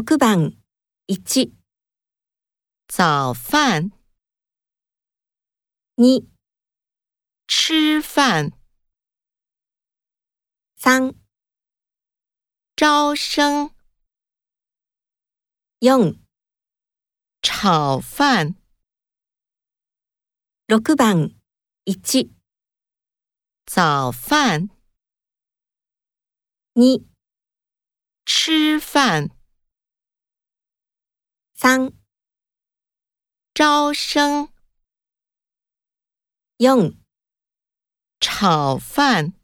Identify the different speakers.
Speaker 1: 6番。1、
Speaker 2: 早饭、
Speaker 1: 2、
Speaker 2: 吃饭、
Speaker 1: 3、
Speaker 2: 招生、
Speaker 1: 4、
Speaker 2: 炒饭、
Speaker 1: 6番。1、
Speaker 2: 早饭、
Speaker 1: 2、
Speaker 2: 吃饭、
Speaker 1: 3、
Speaker 2: 招生、
Speaker 1: 用
Speaker 2: 炒饭。